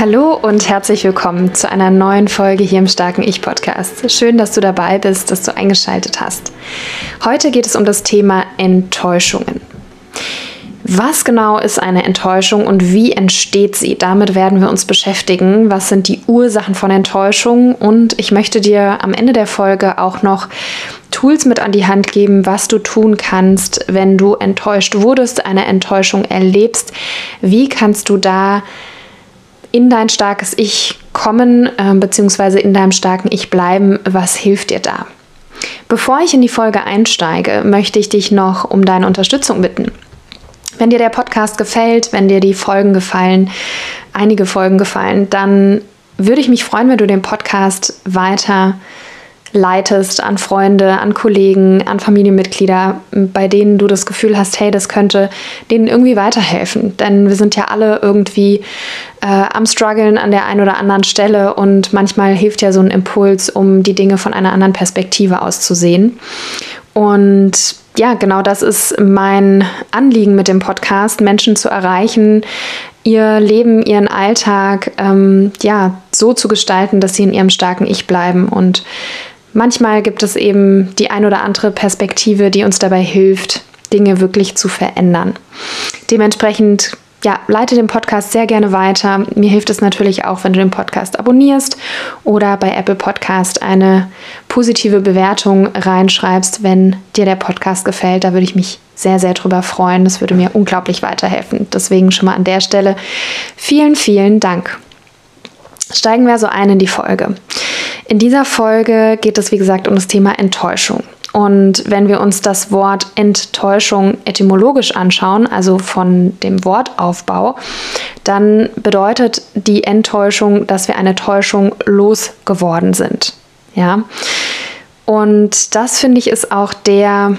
Hallo und herzlich willkommen zu einer neuen Folge hier im Starken Ich Podcast. Schön, dass du dabei bist, dass du eingeschaltet hast. Heute geht es um das Thema Enttäuschungen. Was genau ist eine Enttäuschung und wie entsteht sie? Damit werden wir uns beschäftigen. Was sind die Ursachen von Enttäuschung? Und ich möchte dir am Ende der Folge auch noch Tools mit an die Hand geben, was du tun kannst, wenn du enttäuscht wurdest, eine Enttäuschung erlebst. Wie kannst du da in dein starkes Ich kommen, äh, beziehungsweise in deinem starken Ich bleiben, was hilft dir da? Bevor ich in die Folge einsteige, möchte ich dich noch um deine Unterstützung bitten. Wenn dir der Podcast gefällt, wenn dir die Folgen gefallen, einige Folgen gefallen, dann würde ich mich freuen, wenn du den Podcast weiter leitest an Freunde, an Kollegen, an Familienmitglieder, bei denen du das Gefühl hast, hey, das könnte denen irgendwie weiterhelfen. Denn wir sind ja alle irgendwie äh, am Struggeln an der einen oder anderen Stelle und manchmal hilft ja so ein Impuls, um die Dinge von einer anderen Perspektive aus zu sehen. Und ja, genau das ist mein Anliegen mit dem Podcast, Menschen zu erreichen, ihr Leben, ihren Alltag ähm, ja so zu gestalten, dass sie in ihrem starken Ich bleiben und Manchmal gibt es eben die ein oder andere Perspektive, die uns dabei hilft, Dinge wirklich zu verändern. Dementsprechend ja, leite den Podcast sehr gerne weiter. Mir hilft es natürlich auch, wenn du den Podcast abonnierst oder bei Apple Podcast eine positive Bewertung reinschreibst, wenn dir der Podcast gefällt. Da würde ich mich sehr, sehr drüber freuen. Das würde mir unglaublich weiterhelfen. Deswegen schon mal an der Stelle vielen, vielen Dank. Steigen wir so ein in die Folge. In dieser Folge geht es, wie gesagt, um das Thema Enttäuschung. Und wenn wir uns das Wort Enttäuschung etymologisch anschauen, also von dem Wortaufbau, dann bedeutet die Enttäuschung, dass wir eine Täuschung losgeworden sind. Ja. Und das finde ich ist auch der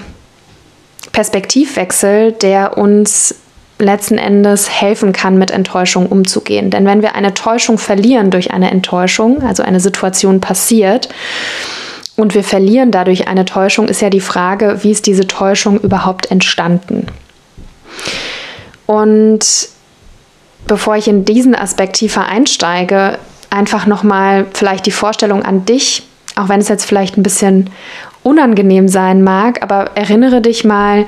Perspektivwechsel, der uns letzten Endes helfen kann, mit Enttäuschung umzugehen. Denn wenn wir eine Täuschung verlieren durch eine Enttäuschung, also eine Situation passiert, und wir verlieren dadurch eine Täuschung, ist ja die Frage, wie ist diese Täuschung überhaupt entstanden? Und bevor ich in diesen Aspekt tiefer einsteige, einfach nochmal vielleicht die Vorstellung an dich, auch wenn es jetzt vielleicht ein bisschen unangenehm sein mag, aber erinnere dich mal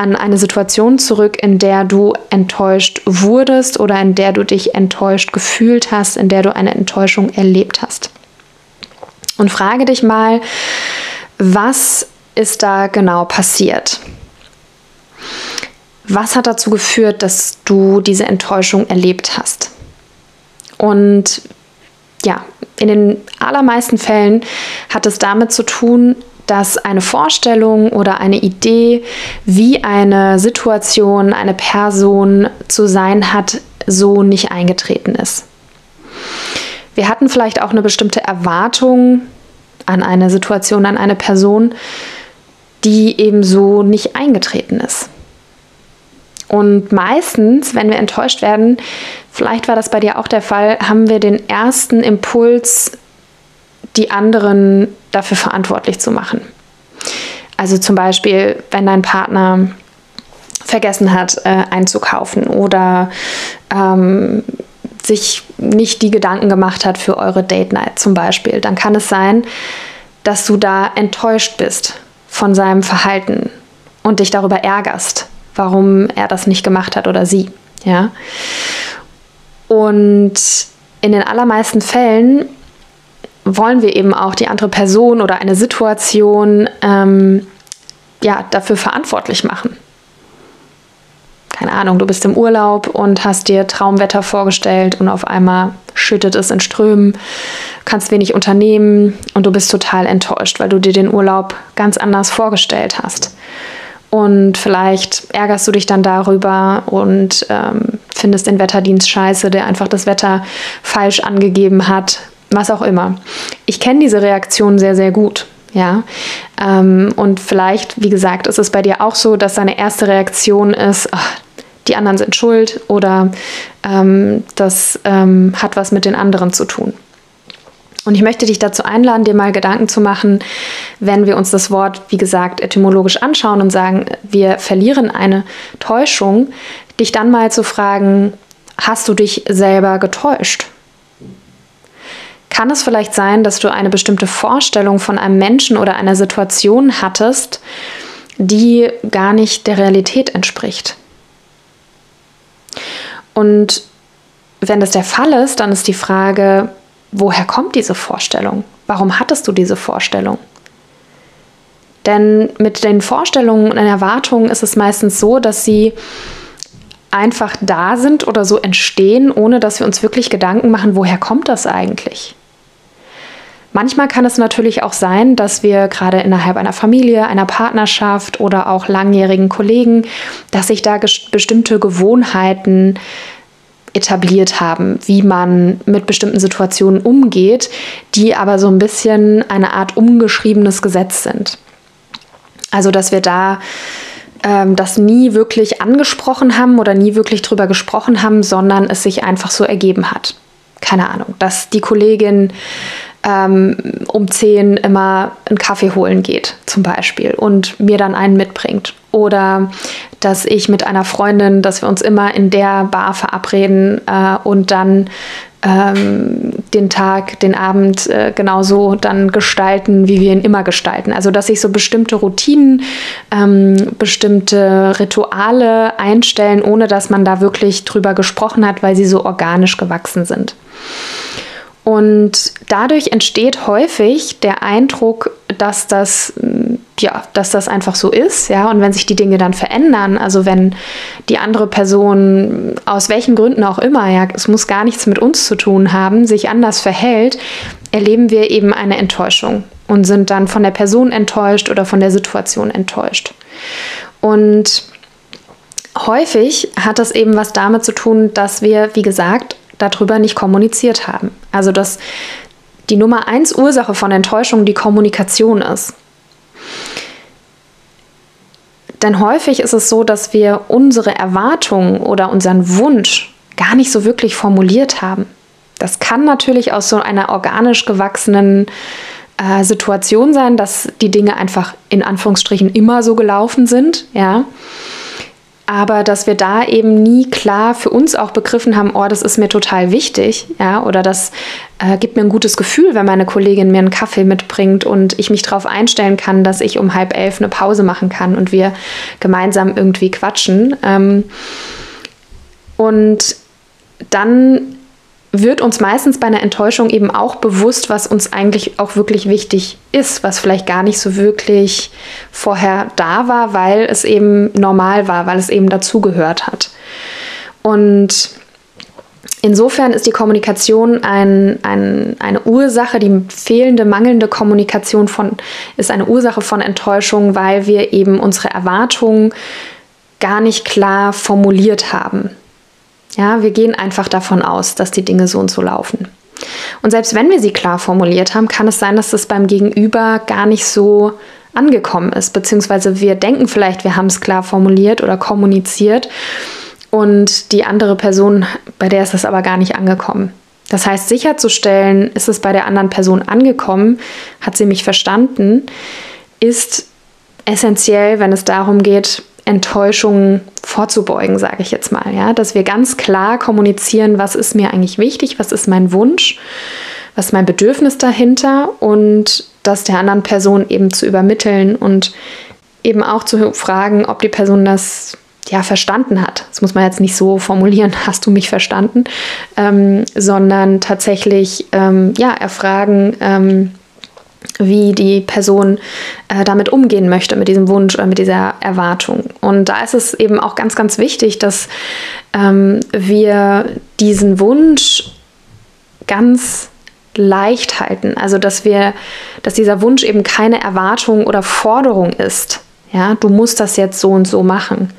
an eine Situation zurück, in der du enttäuscht wurdest oder in der du dich enttäuscht gefühlt hast, in der du eine Enttäuschung erlebt hast. Und frage dich mal, was ist da genau passiert? Was hat dazu geführt, dass du diese Enttäuschung erlebt hast? Und ja, in den allermeisten Fällen hat es damit zu tun, dass eine Vorstellung oder eine Idee, wie eine Situation, eine Person zu sein hat, so nicht eingetreten ist. Wir hatten vielleicht auch eine bestimmte Erwartung an eine Situation, an eine Person, die eben so nicht eingetreten ist. Und meistens, wenn wir enttäuscht werden, vielleicht war das bei dir auch der Fall, haben wir den ersten Impuls, die anderen dafür verantwortlich zu machen. Also zum Beispiel, wenn dein Partner vergessen hat äh, einzukaufen oder ähm, sich nicht die Gedanken gemacht hat für eure Date Night zum Beispiel, dann kann es sein, dass du da enttäuscht bist von seinem Verhalten und dich darüber ärgerst, warum er das nicht gemacht hat oder sie. Ja? Und in den allermeisten Fällen wollen wir eben auch die andere Person oder eine Situation ähm, ja, dafür verantwortlich machen. Keine Ahnung, du bist im Urlaub und hast dir Traumwetter vorgestellt und auf einmal schüttet es in Strömen, kannst wenig unternehmen und du bist total enttäuscht, weil du dir den Urlaub ganz anders vorgestellt hast. Und vielleicht ärgerst du dich dann darüber und ähm, findest den Wetterdienst scheiße, der einfach das Wetter falsch angegeben hat was auch immer. Ich kenne diese Reaktion sehr, sehr gut. Ja, ähm, und vielleicht, wie gesagt, ist es bei dir auch so, dass deine erste Reaktion ist, ach, die anderen sind schuld oder ähm, das ähm, hat was mit den anderen zu tun. Und ich möchte dich dazu einladen, dir mal Gedanken zu machen, wenn wir uns das Wort, wie gesagt, etymologisch anschauen und sagen, wir verlieren eine Täuschung, dich dann mal zu fragen, hast du dich selber getäuscht? Kann es vielleicht sein, dass du eine bestimmte Vorstellung von einem Menschen oder einer Situation hattest, die gar nicht der Realität entspricht? Und wenn das der Fall ist, dann ist die Frage, woher kommt diese Vorstellung? Warum hattest du diese Vorstellung? Denn mit den Vorstellungen und Erwartungen ist es meistens so, dass sie einfach da sind oder so entstehen, ohne dass wir uns wirklich Gedanken machen, woher kommt das eigentlich? Manchmal kann es natürlich auch sein, dass wir gerade innerhalb einer Familie, einer Partnerschaft oder auch langjährigen Kollegen, dass sich da bestimmte Gewohnheiten etabliert haben, wie man mit bestimmten Situationen umgeht, die aber so ein bisschen eine Art umgeschriebenes Gesetz sind. Also, dass wir da ähm, das nie wirklich angesprochen haben oder nie wirklich drüber gesprochen haben, sondern es sich einfach so ergeben hat. Keine Ahnung, dass die Kollegin ähm, um 10 immer einen Kaffee holen geht, zum Beispiel, und mir dann einen mitbringt. Oder dass ich mit einer Freundin, dass wir uns immer in der Bar verabreden äh, und dann ähm, den Tag, den Abend äh, genauso dann gestalten, wie wir ihn immer gestalten. Also dass sich so bestimmte Routinen, ähm, bestimmte Rituale einstellen, ohne dass man da wirklich drüber gesprochen hat, weil sie so organisch gewachsen sind. Und dadurch entsteht häufig der Eindruck, dass das, mm, ja, dass das einfach so ist, ja. Und wenn sich die Dinge dann verändern, also wenn die andere Person aus welchen Gründen auch immer, ja, es muss gar nichts mit uns zu tun haben, sich anders verhält, erleben wir eben eine Enttäuschung und sind dann von der Person enttäuscht oder von der Situation enttäuscht. Und häufig hat das eben was damit zu tun, dass wir, wie gesagt, darüber nicht kommuniziert haben. Also dass die Nummer eins Ursache von Enttäuschung die Kommunikation ist. Denn häufig ist es so, dass wir unsere Erwartungen oder unseren Wunsch gar nicht so wirklich formuliert haben. Das kann natürlich aus so einer organisch gewachsenen äh, Situation sein, dass die Dinge einfach in Anführungsstrichen immer so gelaufen sind, ja aber dass wir da eben nie klar für uns auch begriffen haben, oh, das ist mir total wichtig, ja, oder das äh, gibt mir ein gutes Gefühl, wenn meine Kollegin mir einen Kaffee mitbringt und ich mich darauf einstellen kann, dass ich um halb elf eine Pause machen kann und wir gemeinsam irgendwie quatschen. Ähm, und dann wird uns meistens bei einer Enttäuschung eben auch bewusst, was uns eigentlich auch wirklich wichtig ist, was vielleicht gar nicht so wirklich vorher da war, weil es eben normal war, weil es eben dazugehört hat. Und insofern ist die Kommunikation ein, ein, eine Ursache, die fehlende, mangelnde Kommunikation von, ist eine Ursache von Enttäuschung, weil wir eben unsere Erwartungen gar nicht klar formuliert haben. Ja, wir gehen einfach davon aus, dass die Dinge so und so laufen. Und selbst wenn wir sie klar formuliert haben, kann es sein, dass das beim Gegenüber gar nicht so angekommen ist, beziehungsweise wir denken vielleicht, wir haben es klar formuliert oder kommuniziert und die andere Person, bei der ist das aber gar nicht angekommen. Das heißt, sicherzustellen, ist es bei der anderen Person angekommen, hat sie mich verstanden, ist essentiell, wenn es darum geht, Enttäuschungen vorzubeugen, sage ich jetzt mal. Ja? Dass wir ganz klar kommunizieren, was ist mir eigentlich wichtig, was ist mein Wunsch, was ist mein Bedürfnis dahinter und das der anderen Person eben zu übermitteln und eben auch zu fragen, ob die Person das ja verstanden hat. Das muss man jetzt nicht so formulieren, hast du mich verstanden, ähm, sondern tatsächlich ähm, ja erfragen, ähm, wie die Person äh, damit umgehen möchte, mit diesem Wunsch oder mit dieser Erwartung. Und da ist es eben auch ganz, ganz wichtig, dass ähm, wir diesen Wunsch ganz leicht halten. Also dass wir, dass dieser Wunsch eben keine Erwartung oder Forderung ist. Ja, du musst das jetzt so und so machen.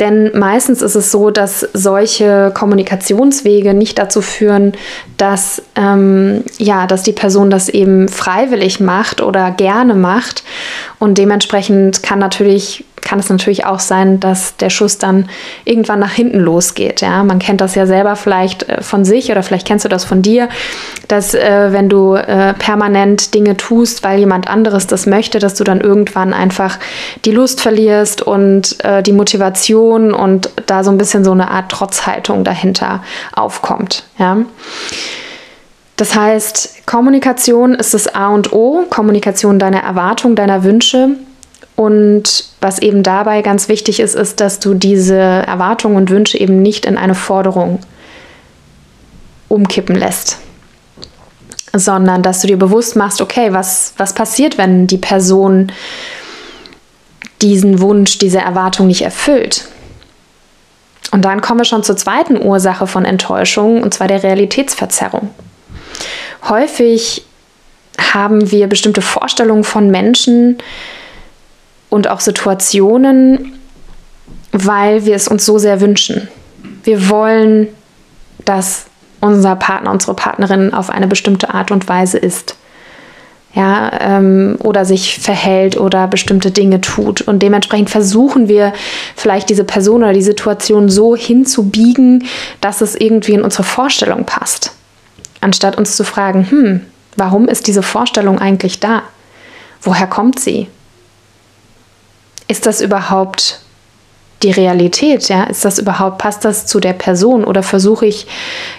Denn meistens ist es so, dass solche Kommunikationswege nicht dazu führen, dass, ähm, ja, dass die Person das eben freiwillig macht oder gerne macht. Und dementsprechend kann natürlich kann es natürlich auch sein, dass der Schuss dann irgendwann nach hinten losgeht. Ja? Man kennt das ja selber vielleicht äh, von sich oder vielleicht kennst du das von dir, dass äh, wenn du äh, permanent Dinge tust, weil jemand anderes das möchte, dass du dann irgendwann einfach die Lust verlierst und äh, die Motivation und da so ein bisschen so eine Art Trotzhaltung dahinter aufkommt. Ja? Das heißt, Kommunikation ist das A und O, Kommunikation deiner Erwartungen, deiner Wünsche und was eben dabei ganz wichtig ist, ist, dass du diese Erwartungen und Wünsche eben nicht in eine Forderung umkippen lässt, sondern dass du dir bewusst machst, okay, was, was passiert, wenn die Person diesen Wunsch, diese Erwartung nicht erfüllt? Und dann kommen wir schon zur zweiten Ursache von Enttäuschung, und zwar der Realitätsverzerrung. Häufig haben wir bestimmte Vorstellungen von Menschen, und auch Situationen, weil wir es uns so sehr wünschen. Wir wollen, dass unser Partner, unsere Partnerin auf eine bestimmte Art und Weise ist. Ja, ähm, oder sich verhält oder bestimmte Dinge tut. Und dementsprechend versuchen wir vielleicht diese Person oder die Situation so hinzubiegen, dass es irgendwie in unsere Vorstellung passt. Anstatt uns zu fragen, hm, warum ist diese Vorstellung eigentlich da? Woher kommt sie? Ist das überhaupt die Realität? Ja? Ist das überhaupt, passt das zu der Person oder versuche ich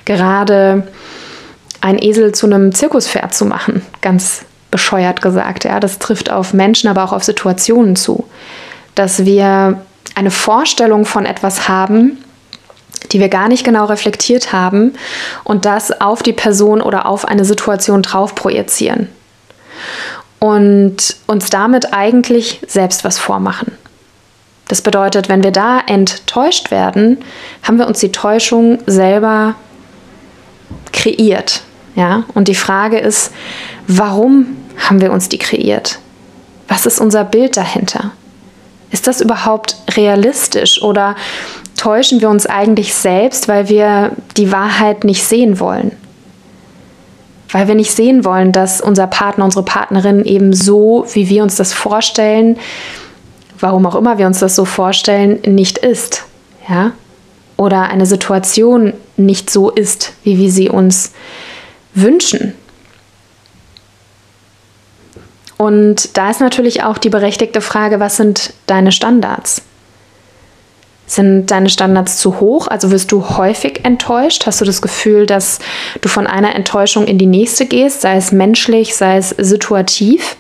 gerade ein Esel zu einem Zirkuspferd zu machen? Ganz bescheuert gesagt. Ja? Das trifft auf Menschen, aber auch auf Situationen zu. Dass wir eine Vorstellung von etwas haben, die wir gar nicht genau reflektiert haben und das auf die Person oder auf eine Situation drauf projizieren und uns damit eigentlich selbst was vormachen. Das bedeutet, wenn wir da enttäuscht werden, haben wir uns die Täuschung selber kreiert. Ja? Und die Frage ist, warum haben wir uns die kreiert? Was ist unser Bild dahinter? Ist das überhaupt realistisch oder täuschen wir uns eigentlich selbst, weil wir die Wahrheit nicht sehen wollen? Weil wir nicht sehen wollen, dass unser Partner, unsere Partnerin eben so, wie wir uns das vorstellen, warum auch immer wir uns das so vorstellen, nicht ist. Ja? Oder eine Situation nicht so ist, wie wir sie uns wünschen. Und da ist natürlich auch die berechtigte Frage, was sind deine Standards? Sind deine Standards zu hoch? Also wirst du häufig enttäuscht? Hast du das Gefühl, dass du von einer Enttäuschung in die nächste gehst, sei es menschlich, sei es situativ?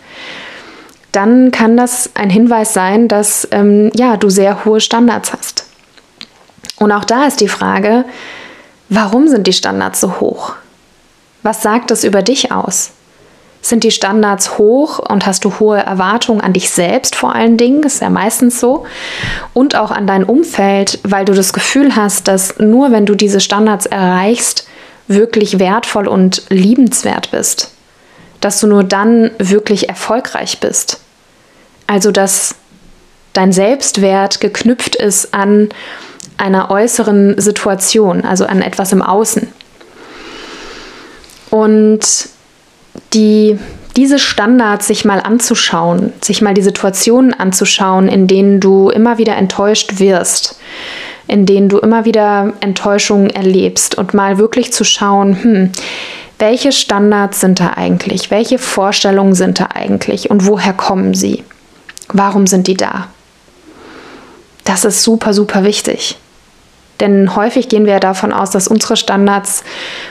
Dann kann das ein Hinweis sein, dass ähm, ja, du sehr hohe Standards hast. Und auch da ist die Frage, warum sind die Standards so hoch? Was sagt das über dich aus? Sind die Standards hoch und hast du hohe Erwartungen an dich selbst vor allen Dingen, ist ja meistens so, und auch an dein Umfeld, weil du das Gefühl hast, dass nur wenn du diese Standards erreichst, wirklich wertvoll und liebenswert bist, dass du nur dann wirklich erfolgreich bist. Also dass dein Selbstwert geknüpft ist an einer äußeren Situation, also an etwas im Außen. Und die, diese Standards sich mal anzuschauen, sich mal die Situationen anzuschauen, in denen du immer wieder enttäuscht wirst, in denen du immer wieder Enttäuschungen erlebst und mal wirklich zu schauen, hm, welche Standards sind da eigentlich? Welche Vorstellungen sind da eigentlich? Und woher kommen sie? Warum sind die da? Das ist super, super wichtig. Denn häufig gehen wir davon aus, dass unsere Standards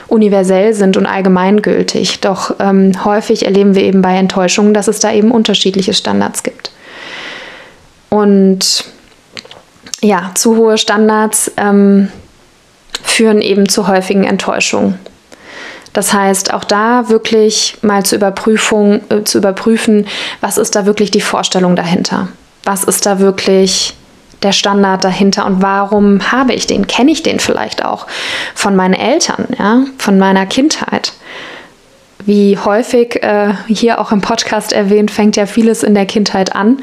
universell sind und allgemeingültig. Doch ähm, häufig erleben wir eben bei Enttäuschungen, dass es da eben unterschiedliche Standards gibt. Und ja, zu hohe Standards ähm, führen eben zu häufigen Enttäuschungen. Das heißt, auch da wirklich mal zur Überprüfung, äh, zu überprüfen, was ist da wirklich die Vorstellung dahinter? Was ist da wirklich der Standard dahinter und warum habe ich den? Kenne ich den vielleicht auch von meinen Eltern, ja, von meiner Kindheit? Wie häufig äh, hier auch im Podcast erwähnt, fängt ja vieles in der Kindheit an.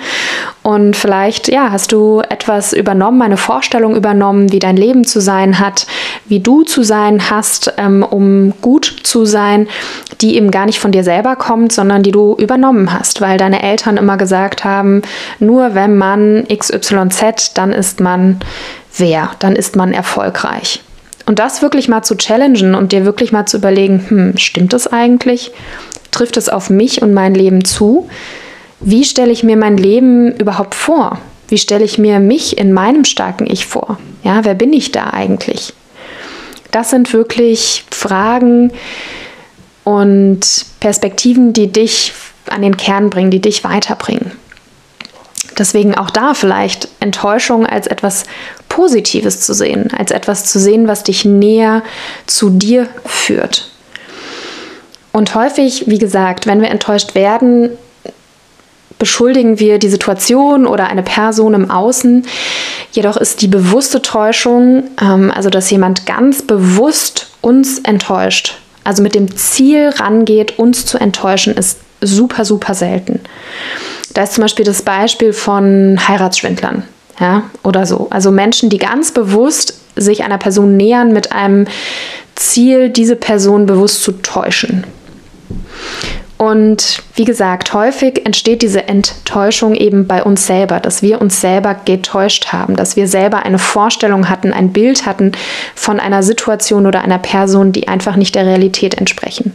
Und vielleicht, ja, hast du etwas übernommen, eine Vorstellung übernommen, wie dein Leben zu sein hat, wie du zu sein hast, ähm, um gut zu sein, die eben gar nicht von dir selber kommt, sondern die du übernommen hast, weil deine Eltern immer gesagt haben, nur wenn man XYZ, dann ist man wer, dann ist man erfolgreich. Und das wirklich mal zu challengen und dir wirklich mal zu überlegen, hm, stimmt das eigentlich? Trifft es auf mich und mein Leben zu? Wie stelle ich mir mein Leben überhaupt vor? Wie stelle ich mir mich in meinem starken Ich vor? Ja, wer bin ich da eigentlich? Das sind wirklich Fragen und Perspektiven, die dich an den Kern bringen, die dich weiterbringen. Deswegen auch da vielleicht Enttäuschung als etwas Positives zu sehen, als etwas zu sehen, was dich näher zu dir führt. Und häufig, wie gesagt, wenn wir enttäuscht werden, beschuldigen wir die Situation oder eine Person im Außen. Jedoch ist die bewusste Täuschung, ähm, also dass jemand ganz bewusst uns enttäuscht, also mit dem Ziel rangeht, uns zu enttäuschen, ist super, super selten. Da ist zum Beispiel das Beispiel von Heiratsschwindlern ja, oder so. Also Menschen, die ganz bewusst sich einer Person nähern mit einem Ziel, diese Person bewusst zu täuschen. Und wie gesagt, häufig entsteht diese Enttäuschung eben bei uns selber, dass wir uns selber getäuscht haben, dass wir selber eine Vorstellung hatten, ein Bild hatten von einer Situation oder einer Person, die einfach nicht der Realität entsprechen.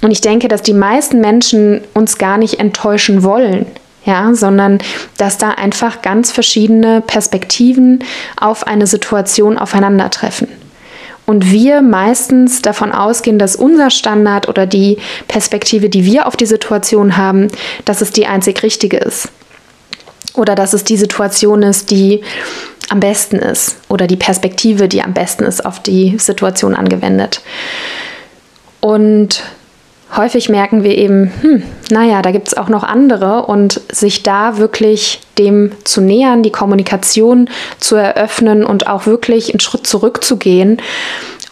Und ich denke, dass die meisten Menschen uns gar nicht enttäuschen wollen, ja, sondern dass da einfach ganz verschiedene Perspektiven auf eine Situation aufeinandertreffen. Und wir meistens davon ausgehen, dass unser Standard oder die Perspektive, die wir auf die Situation haben, dass es die einzig richtige ist. Oder dass es die Situation ist, die am besten ist. Oder die Perspektive, die am besten ist auf die Situation angewendet. Und häufig merken wir eben, hm, naja, da gibt es auch noch andere und sich da wirklich dem zu nähern, die Kommunikation zu eröffnen und auch wirklich einen Schritt zurückzugehen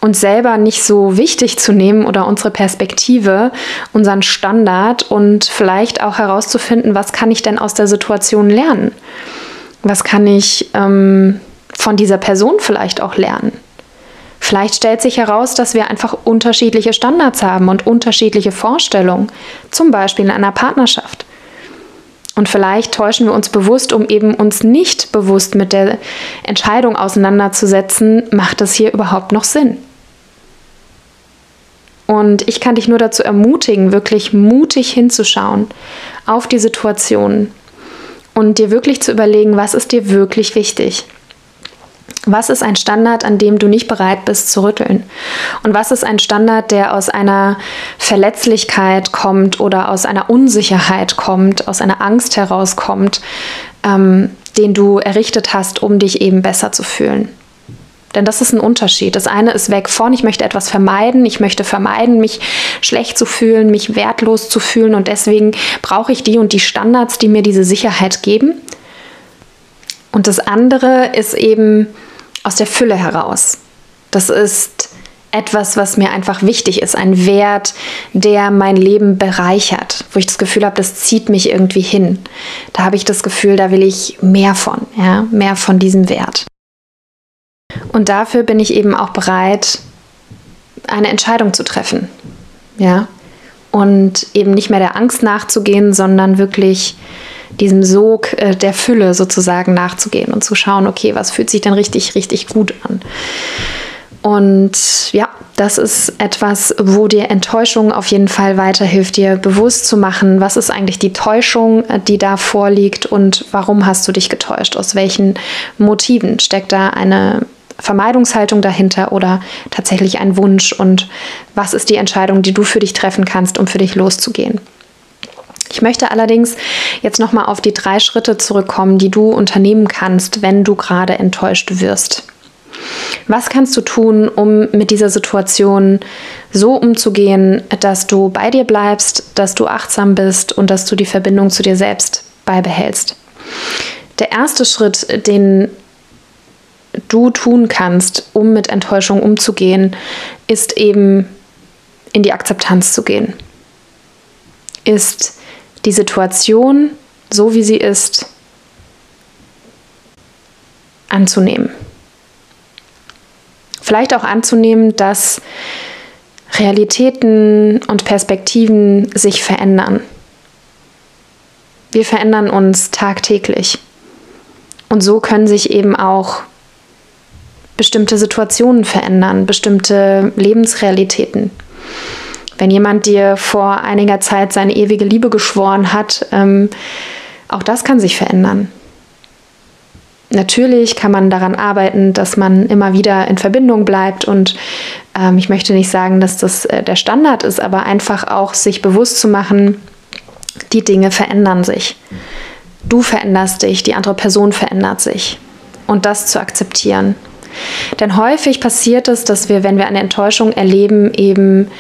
und selber nicht so wichtig zu nehmen oder unsere Perspektive, unseren Standard und vielleicht auch herauszufinden, was kann ich denn aus der Situation lernen? Was kann ich ähm, von dieser Person vielleicht auch lernen? Vielleicht stellt sich heraus, dass wir einfach unterschiedliche Standards haben und unterschiedliche Vorstellungen, zum Beispiel in einer Partnerschaft. Und vielleicht täuschen wir uns bewusst, um eben uns nicht bewusst mit der Entscheidung auseinanderzusetzen, macht das hier überhaupt noch Sinn? Und ich kann dich nur dazu ermutigen, wirklich mutig hinzuschauen auf die Situation und dir wirklich zu überlegen, was ist dir wirklich wichtig. Was ist ein Standard, an dem du nicht bereit bist zu rütteln? Und was ist ein Standard, der aus einer Verletzlichkeit kommt oder aus einer Unsicherheit kommt, aus einer Angst herauskommt, ähm, den du errichtet hast, um dich eben besser zu fühlen? Denn das ist ein Unterschied. Das eine ist weg von, ich möchte etwas vermeiden, ich möchte vermeiden, mich schlecht zu fühlen, mich wertlos zu fühlen und deswegen brauche ich die und die Standards, die mir diese Sicherheit geben. Und das andere ist eben aus der Fülle heraus. Das ist etwas, was mir einfach wichtig ist, ein Wert, der mein Leben bereichert, wo ich das Gefühl habe, das zieht mich irgendwie hin. Da habe ich das Gefühl, da will ich mehr von, ja, mehr von diesem Wert. Und dafür bin ich eben auch bereit, eine Entscheidung zu treffen, ja, und eben nicht mehr der Angst nachzugehen, sondern wirklich diesem Sog äh, der Fülle sozusagen nachzugehen und zu schauen, okay, was fühlt sich denn richtig, richtig gut an. Und ja, das ist etwas, wo dir Enttäuschung auf jeden Fall weiterhilft, dir bewusst zu machen, was ist eigentlich die Täuschung, äh, die da vorliegt und warum hast du dich getäuscht, aus welchen Motiven steckt da eine Vermeidungshaltung dahinter oder tatsächlich ein Wunsch und was ist die Entscheidung, die du für dich treffen kannst, um für dich loszugehen. Ich möchte allerdings jetzt nochmal auf die drei Schritte zurückkommen, die du unternehmen kannst, wenn du gerade enttäuscht wirst. Was kannst du tun, um mit dieser Situation so umzugehen, dass du bei dir bleibst, dass du achtsam bist und dass du die Verbindung zu dir selbst beibehältst? Der erste Schritt, den du tun kannst, um mit Enttäuschung umzugehen, ist eben in die Akzeptanz zu gehen. ist die Situation, so wie sie ist, anzunehmen. Vielleicht auch anzunehmen, dass Realitäten und Perspektiven sich verändern. Wir verändern uns tagtäglich. Und so können sich eben auch bestimmte Situationen verändern, bestimmte Lebensrealitäten. Wenn jemand dir vor einiger Zeit seine ewige Liebe geschworen hat, ähm, auch das kann sich verändern. Natürlich kann man daran arbeiten, dass man immer wieder in Verbindung bleibt und ähm, ich möchte nicht sagen, dass das äh, der Standard ist, aber einfach auch sich bewusst zu machen, die Dinge verändern sich. Du veränderst dich, die andere Person verändert sich. Und das zu akzeptieren. Denn häufig passiert es, dass wir, wenn wir eine Enttäuschung erleben, eben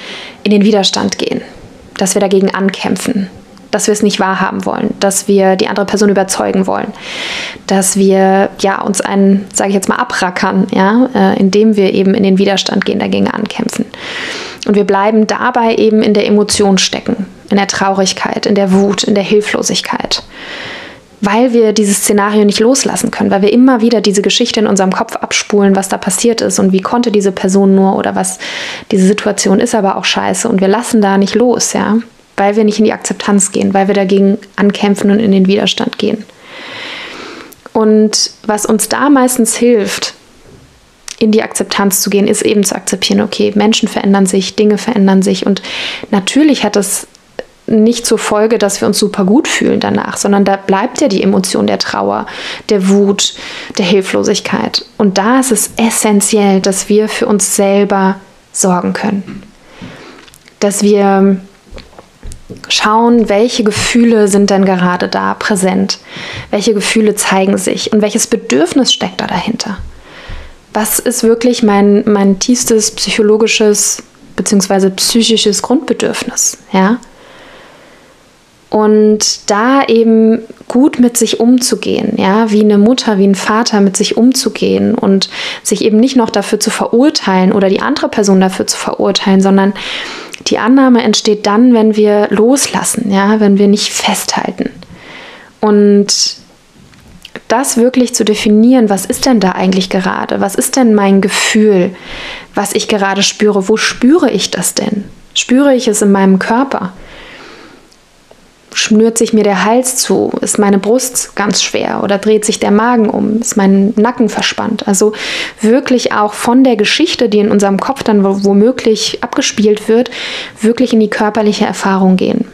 in den Widerstand gehen, dass wir dagegen ankämpfen, dass wir es nicht wahrhaben wollen, dass wir die andere Person überzeugen wollen, dass wir ja uns einen, sage ich jetzt mal, abrackern, ja, äh, indem wir eben in den Widerstand gehen, dagegen ankämpfen. Und wir bleiben dabei eben in der Emotion stecken, in der Traurigkeit, in der Wut, in der Hilflosigkeit weil wir dieses Szenario nicht loslassen können, weil wir immer wieder diese Geschichte in unserem Kopf abspulen, was da passiert ist und wie konnte diese Person nur oder was diese Situation ist aber auch scheiße und wir lassen da nicht los, ja, weil wir nicht in die Akzeptanz gehen, weil wir dagegen ankämpfen und in den Widerstand gehen. Und was uns da meistens hilft, in die Akzeptanz zu gehen, ist eben zu akzeptieren, okay, Menschen verändern sich, Dinge verändern sich und natürlich hat es nicht zur Folge, dass wir uns super gut fühlen danach, sondern da bleibt ja die Emotion der Trauer, der Wut, der Hilflosigkeit. Und da ist es essentiell, dass wir für uns selber sorgen können. Dass wir schauen, welche Gefühle sind denn gerade da präsent, welche Gefühle zeigen sich und welches Bedürfnis steckt da dahinter. Was ist wirklich mein, mein tiefstes psychologisches bzw. psychisches Grundbedürfnis? Ja? Und da eben gut mit sich umzugehen, ja, wie eine Mutter, wie ein Vater mit sich umzugehen und sich eben nicht noch dafür zu verurteilen oder die andere Person dafür zu verurteilen, sondern die Annahme entsteht dann, wenn wir loslassen, ja, wenn wir nicht festhalten. Und das wirklich zu definieren, was ist denn da eigentlich gerade? Was ist denn mein Gefühl, was ich gerade spüre? Wo spüre ich das denn? Spüre ich es in meinem Körper? Schnürt sich mir der Hals zu, ist meine Brust ganz schwer oder dreht sich der Magen um, ist mein Nacken verspannt. Also wirklich auch von der Geschichte, die in unserem Kopf dann womöglich abgespielt wird, wirklich in die körperliche Erfahrung gehen.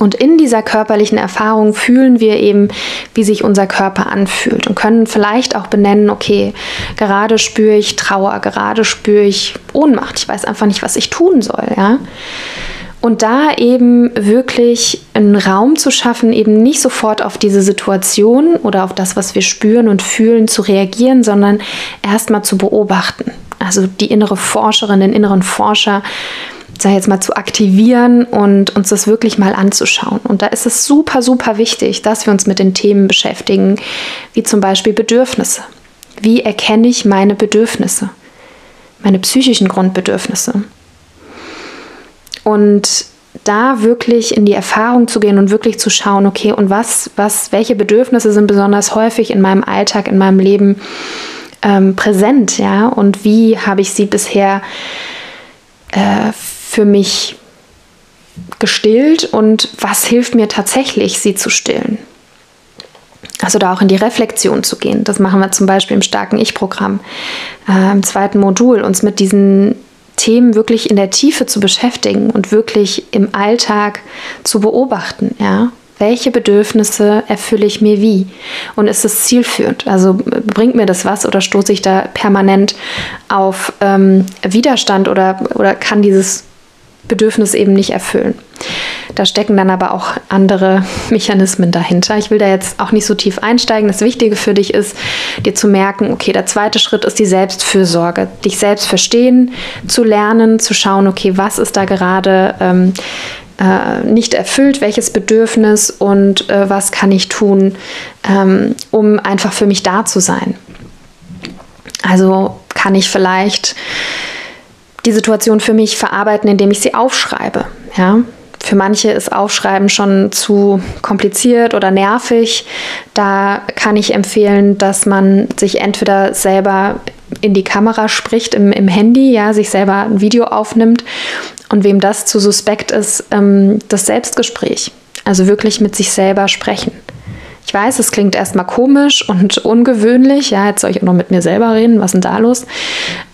Und in dieser körperlichen Erfahrung fühlen wir eben, wie sich unser Körper anfühlt und können vielleicht auch benennen, okay, gerade spüre ich Trauer, gerade spüre ich Ohnmacht, ich weiß einfach nicht, was ich tun soll, ja. Und da eben wirklich einen Raum zu schaffen, eben nicht sofort auf diese Situation oder auf das, was wir spüren und fühlen, zu reagieren, sondern erstmal zu beobachten. Also die innere Forscherin, den inneren Forscher, sag jetzt mal, zu aktivieren und uns das wirklich mal anzuschauen. Und da ist es super, super wichtig, dass wir uns mit den Themen beschäftigen, wie zum Beispiel Bedürfnisse. Wie erkenne ich meine Bedürfnisse? Meine psychischen Grundbedürfnisse. Und da wirklich in die Erfahrung zu gehen und wirklich zu schauen, okay, und was, was, welche Bedürfnisse sind besonders häufig in meinem Alltag, in meinem Leben ähm, präsent, ja, und wie habe ich sie bisher äh, für mich gestillt und was hilft mir tatsächlich, sie zu stillen. Also da auch in die Reflexion zu gehen. Das machen wir zum Beispiel im starken Ich-Programm, äh, im zweiten Modul, uns mit diesen Themen wirklich in der Tiefe zu beschäftigen und wirklich im Alltag zu beobachten, ja. Welche Bedürfnisse erfülle ich mir wie? Und ist es zielführend? Also bringt mir das was oder stoße ich da permanent auf ähm, Widerstand oder, oder kann dieses Bedürfnis eben nicht erfüllen. Da stecken dann aber auch andere Mechanismen dahinter. Ich will da jetzt auch nicht so tief einsteigen. Das Wichtige für dich ist, dir zu merken, okay, der zweite Schritt ist die Selbstfürsorge. Dich selbst verstehen, zu lernen, zu schauen, okay, was ist da gerade ähm, äh, nicht erfüllt, welches Bedürfnis und äh, was kann ich tun, ähm, um einfach für mich da zu sein. Also kann ich vielleicht die Situation für mich verarbeiten, indem ich sie aufschreibe. Ja? für manche ist Aufschreiben schon zu kompliziert oder nervig. Da kann ich empfehlen, dass man sich entweder selber in die Kamera spricht im, im Handy, ja, sich selber ein Video aufnimmt und wem das zu suspekt ist, ähm, das Selbstgespräch. Also wirklich mit sich selber sprechen. Ich weiß, es klingt erstmal komisch und ungewöhnlich. Ja, jetzt soll ich auch noch mit mir selber reden. Was ist denn da los?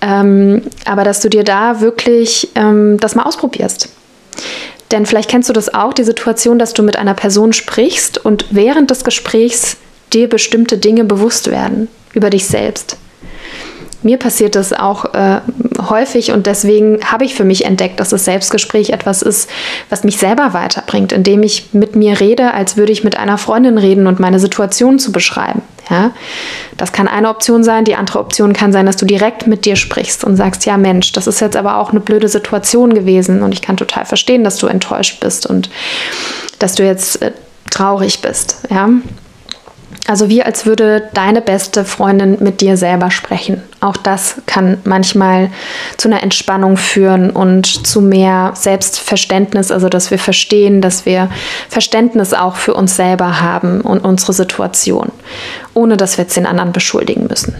Ähm, aber dass du dir da wirklich ähm, das mal ausprobierst. Denn vielleicht kennst du das auch, die Situation, dass du mit einer Person sprichst und während des Gesprächs dir bestimmte Dinge bewusst werden über dich selbst. Mir passiert das auch äh, häufig und deswegen habe ich für mich entdeckt, dass das Selbstgespräch etwas ist, was mich selber weiterbringt, indem ich mit mir rede, als würde ich mit einer Freundin reden und meine Situation zu beschreiben. Ja? Das kann eine Option sein. Die andere Option kann sein, dass du direkt mit dir sprichst und sagst, ja Mensch, das ist jetzt aber auch eine blöde Situation gewesen und ich kann total verstehen, dass du enttäuscht bist und dass du jetzt äh, traurig bist. Ja? Also wie als würde deine beste Freundin mit dir selber sprechen. Auch das kann manchmal zu einer Entspannung führen und zu mehr Selbstverständnis, also dass wir verstehen, dass wir Verständnis auch für uns selber haben und unsere Situation, ohne dass wir jetzt den anderen beschuldigen müssen.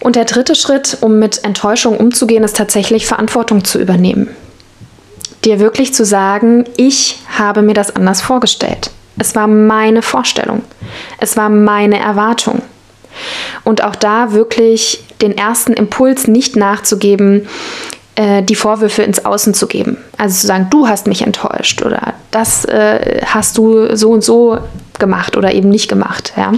Und der dritte Schritt, um mit Enttäuschung umzugehen, ist tatsächlich Verantwortung zu übernehmen. Dir wirklich zu sagen, ich habe mir das anders vorgestellt. Es war meine Vorstellung. Es war meine Erwartung. Und auch da wirklich den ersten Impuls nicht nachzugeben, äh, die Vorwürfe ins Außen zu geben. Also zu sagen, du hast mich enttäuscht oder das äh, hast du so und so gemacht oder eben nicht gemacht. Ja.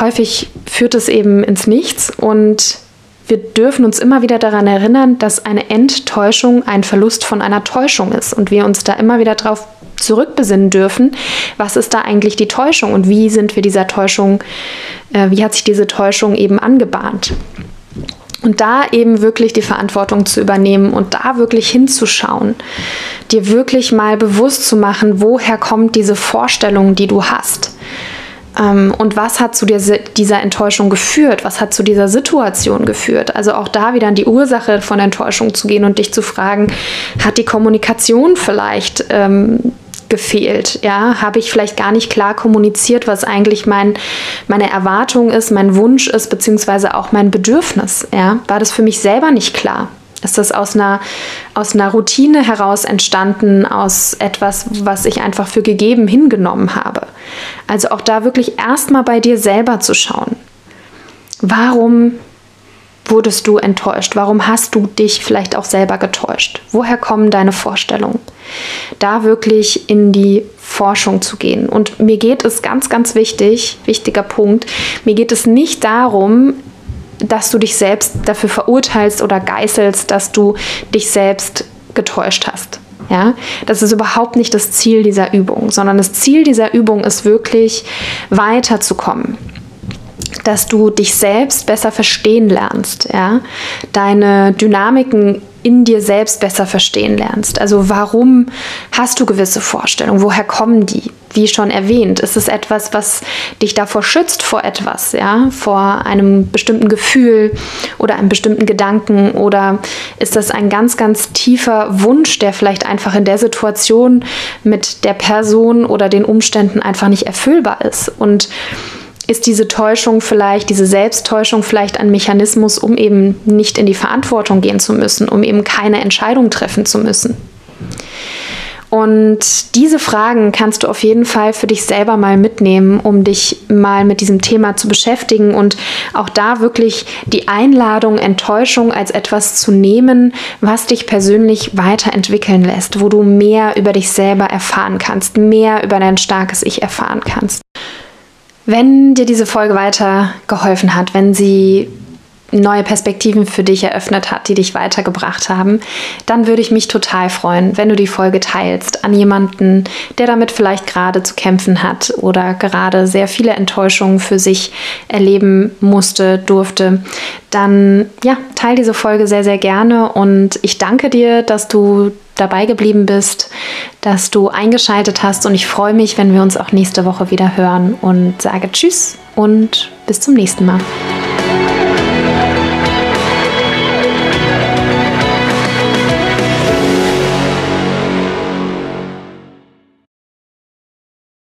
Häufig führt es eben ins Nichts und wir dürfen uns immer wieder daran erinnern, dass eine Enttäuschung ein Verlust von einer Täuschung ist und wir uns da immer wieder darauf zurückbesinnen dürfen, was ist da eigentlich die Täuschung und wie sind wir dieser Täuschung, äh, wie hat sich diese Täuschung eben angebahnt. Und da eben wirklich die Verantwortung zu übernehmen und da wirklich hinzuschauen, dir wirklich mal bewusst zu machen, woher kommt diese Vorstellung, die du hast. Ähm, und was hat zu dieser Enttäuschung geführt? Was hat zu dieser Situation geführt? Also auch da wieder an die Ursache von Enttäuschung zu gehen und dich zu fragen, hat die Kommunikation vielleicht ähm, gefehlt? Ja, habe ich vielleicht gar nicht klar kommuniziert, was eigentlich mein, meine Erwartung ist, mein Wunsch ist, beziehungsweise auch mein Bedürfnis? Ja, war das für mich selber nicht klar? Ist das aus einer, aus einer Routine heraus entstanden, aus etwas, was ich einfach für gegeben hingenommen habe? Also auch da wirklich erstmal bei dir selber zu schauen. Warum wurdest du enttäuscht? Warum hast du dich vielleicht auch selber getäuscht? Woher kommen deine Vorstellungen? Da wirklich in die Forschung zu gehen. Und mir geht es ganz, ganz wichtig, wichtiger Punkt, mir geht es nicht darum, dass du dich selbst dafür verurteilst oder geißelst, dass du dich selbst getäuscht hast. Ja, das ist überhaupt nicht das Ziel dieser Übung, sondern das Ziel dieser Übung ist wirklich weiterzukommen. Dass du dich selbst besser verstehen lernst, ja, deine Dynamiken in dir selbst besser verstehen lernst. Also warum hast du gewisse Vorstellungen? Woher kommen die? Wie schon erwähnt, ist es etwas, was dich davor schützt vor etwas, ja, vor einem bestimmten Gefühl oder einem bestimmten Gedanken oder ist das ein ganz, ganz tiefer Wunsch, der vielleicht einfach in der Situation mit der Person oder den Umständen einfach nicht erfüllbar ist und ist diese Täuschung vielleicht, diese Selbsttäuschung vielleicht ein Mechanismus, um eben nicht in die Verantwortung gehen zu müssen, um eben keine Entscheidung treffen zu müssen. Und diese Fragen kannst du auf jeden Fall für dich selber mal mitnehmen, um dich mal mit diesem Thema zu beschäftigen und auch da wirklich die Einladung, Enttäuschung als etwas zu nehmen, was dich persönlich weiterentwickeln lässt, wo du mehr über dich selber erfahren kannst, mehr über dein starkes Ich erfahren kannst. Wenn dir diese Folge weitergeholfen hat, wenn sie neue Perspektiven für dich eröffnet hat, die dich weitergebracht haben, dann würde ich mich total freuen, wenn du die Folge teilst an jemanden, der damit vielleicht gerade zu kämpfen hat oder gerade sehr viele Enttäuschungen für sich erleben musste, durfte. Dann ja, teil diese Folge sehr, sehr gerne und ich danke dir, dass du dabei geblieben bist, dass du eingeschaltet hast und ich freue mich, wenn wir uns auch nächste Woche wieder hören und sage Tschüss und bis zum nächsten Mal.